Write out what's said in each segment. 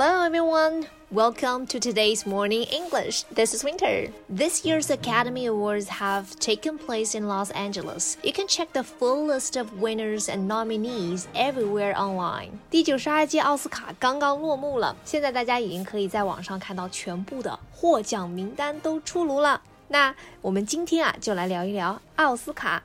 Hello everyone! Welcome to today's morning English. This is Winter. This year's Academy Awards have taken place in Los Angeles. You can check the full list of winners and nominees everywhere online. 第九十二届奥斯卡刚刚落幕了，现在大家已经可以在网上看到全部的获奖名单都出炉了。那我们今天啊，就来聊一聊奥斯卡。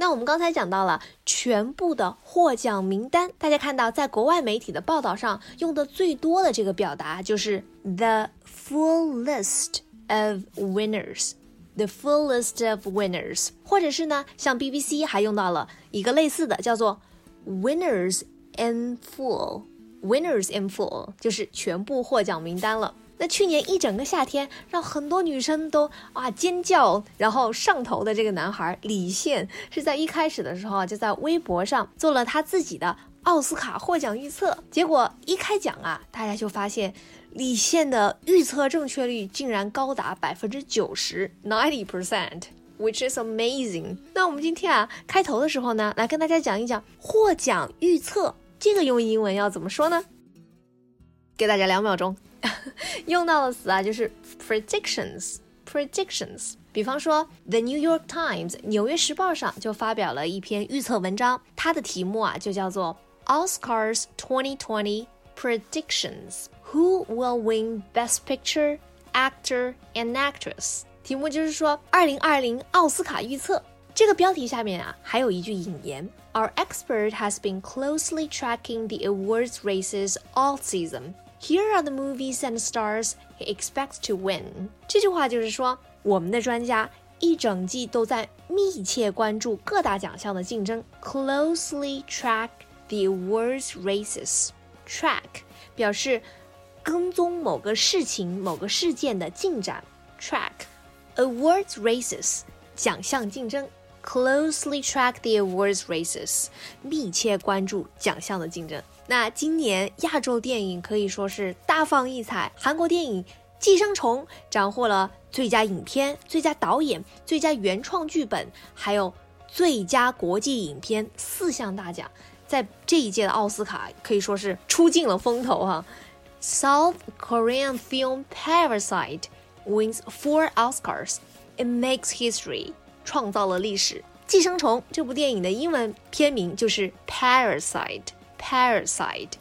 那我们刚才讲到了全部的获奖名单，大家看到在国外媒体的报道上用的最多的这个表达就是 the full list of winners。The full list of winners，或者是呢，像 BBC 还用到了一个类似的，叫做 winners in full。Winners in full 就是全部获奖名单了。那去年一整个夏天，让很多女生都啊尖叫，然后上头的这个男孩李现，是在一开始的时候，就在微博上做了他自己的奥斯卡获奖预测。结果一开奖啊，大家就发现李现的预测正确率竟然高达百分之九十，ninety percent，which is amazing。那我们今天啊，开头的时候呢，来跟大家讲一讲获奖预测，这个用英文要怎么说呢？给大家两秒钟。用到的词啊，就是 predictions。predictions。比方说，《The New York Times》纽约时报上就发表了一篇预测文章，它的题目啊就叫做 Oscars 2020 Predictions: Who will win Best Picture, Actor and Actress？题目就是说，二零二零奥斯卡预测。这个标题下面啊，还有一句引言：Our expert has been closely tracking the awards races all season. Here are the movies and stars he expects to win。这句话就是说，我们的专家一整季都在密切关注各大奖项的竞争，closely track the awards races。track 表示跟踪某个事情、某个事件的进展。track awards races 奖项竞争，closely track the awards races 密切关注奖项的竞争。那今年亚洲电影可以说是大放异彩，韩国电影《寄生虫》斩获了最佳影片、最佳导演、最佳原创剧本，还有最佳国际影片四项大奖，在这一届的奥斯卡可以说是出尽了风头哈。South Korean film Parasite wins four Oscars. It makes history，创造了历史。《寄生虫》这部电影的英文片名就是《Parasite》。parasite,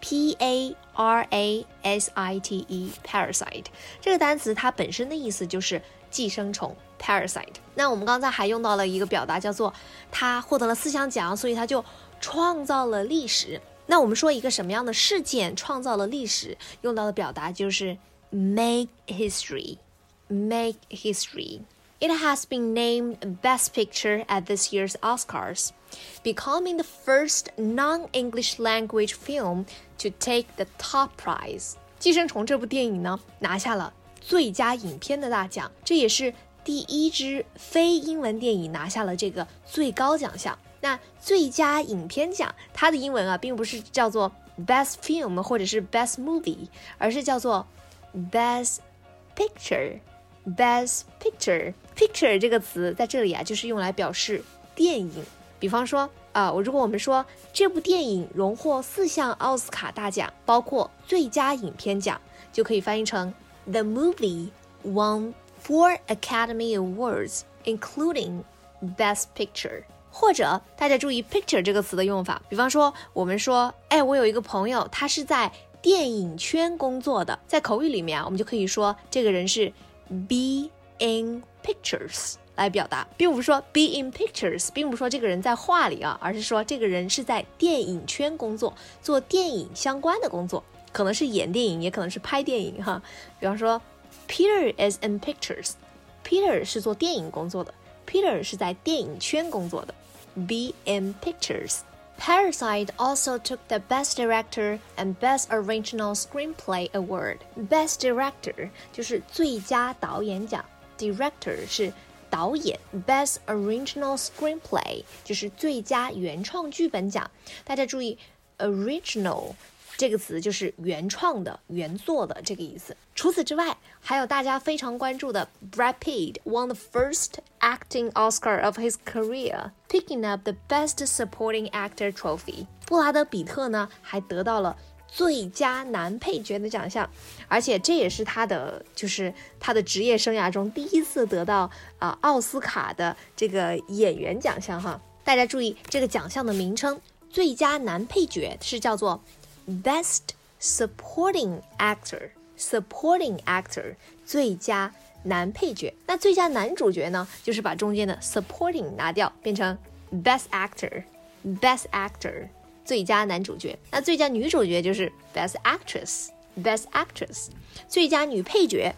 p a r a s i t e, parasite 这个单词它本身的意思就是寄生虫 parasite。那我们刚才还用到了一个表达，叫做他获得了四项奖，所以他就创造了历史。那我们说一个什么样的事件创造了历史，用到的表达就是 make history, make history。It has been named Best Picture at this year's Oscars, becoming the first non-English language film to take the top prize. 寄生虫这部电影呢，拿下了最佳影片的大奖，这也是第一支非英文电影拿下了这个最高奖项。那最佳影片奖，它的英文啊，并不是叫做 Best Film 或者是 Best Movie，而是叫做 Best Picture。Best Picture。 Picture 这个词在这里啊，就是用来表示电影。比方说啊，我如果我们说这部电影荣获四项奥斯卡大奖，包括最佳影片奖，就可以翻译成 The movie won four Academy Awards, including Best Picture。或者大家注意 Picture 这个词的用法。比方说，我们说，哎，我有一个朋友，他是在电影圈工作的，在口语里面啊，我们就可以说这个人是 be in pictures 来表达，并不是说 be in pictures，并不是说这个人在画里啊，而是说这个人是在电影圈工作，做电影相关的工作，可能是演电影，也可能是拍电影哈。比方说，Peter is in pictures，Peter 是做电影工作的，Peter 是在电影圈工作的，be in pictures。Parasite also took the Best Director and Best Original Screenplay Award. Best Director 就是最佳导演奖。 director 是 导演 Best Original Screenplay，就是最佳原创剧本奖。大家注意，original 这个词就是原创的、原作的这个意思。除此之外，还有大家非常关注的 Brad Pitt won the first acting Oscar of his career, picking up the Best Supporting Actor trophy。布拉德·比特呢，还得到了。 最佳男配角的奖项，而且这也是他的，就是他的职业生涯中第一次得到啊奥斯卡的这个演员奖项哈。大家注意这个奖项的名称，最佳男配角是叫做 Best Supporting Actor，Supporting Actor 最佳男配角。那最佳男主角呢，就是把中间的 Supporting 拿掉，变成 Best Actor，Best Actor。最佳男主角，那最佳女主角就是 Best Actress，Best Actress，最佳女配角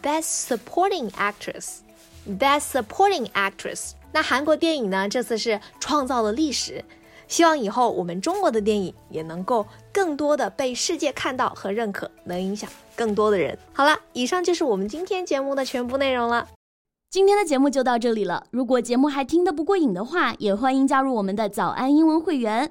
Best Supporting Actress，Best Supporting Actress。那韩国电影呢，这次是创造了历史，希望以后我们中国的电影也能够更多的被世界看到和认可，能影响更多的人。好了，以上就是我们今天节目的全部内容了。今天的节目就到这里了。如果节目还听得不过瘾的话，也欢迎加入我们的早安英文会员。